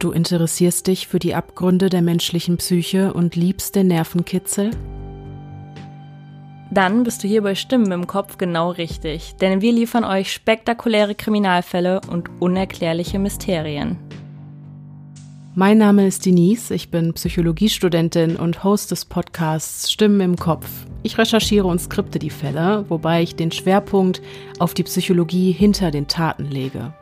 Du interessierst dich für die Abgründe der menschlichen Psyche und liebst den Nervenkitzel? Dann bist du hier bei Stimmen im Kopf genau richtig, denn wir liefern euch spektakuläre Kriminalfälle und unerklärliche Mysterien. Mein Name ist Denise, ich bin Psychologiestudentin und Host des Podcasts Stimmen im Kopf. Ich recherchiere und skripte die Fälle, wobei ich den Schwerpunkt auf die Psychologie hinter den Taten lege.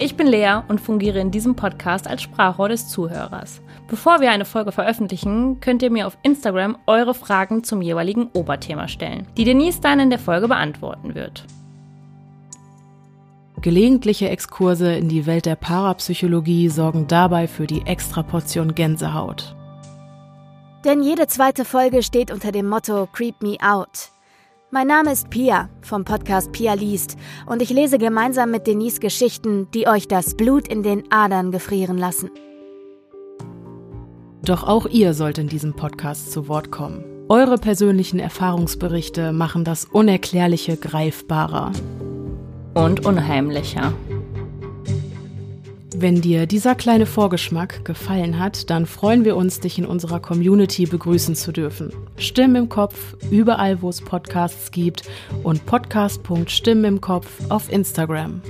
Ich bin Lea und fungiere in diesem Podcast als Sprachrohr des Zuhörers. Bevor wir eine Folge veröffentlichen, könnt ihr mir auf Instagram eure Fragen zum jeweiligen Oberthema stellen, die Denise dann in der Folge beantworten wird. Gelegentliche Exkurse in die Welt der Parapsychologie sorgen dabei für die Extraportion Gänsehaut. Denn jede zweite Folge steht unter dem Motto Creep Me Out. Mein Name ist Pia vom Podcast Pia liest und ich lese gemeinsam mit Denise Geschichten, die euch das Blut in den Adern gefrieren lassen. Doch auch ihr sollt in diesem Podcast zu Wort kommen. Eure persönlichen Erfahrungsberichte machen das Unerklärliche greifbarer. Und unheimlicher. Wenn dir dieser kleine Vorgeschmack gefallen hat, dann freuen wir uns, dich in unserer Community begrüßen zu dürfen. Stimmen im Kopf, überall wo es Podcasts gibt und podcast.stimmen im Kopf auf Instagram.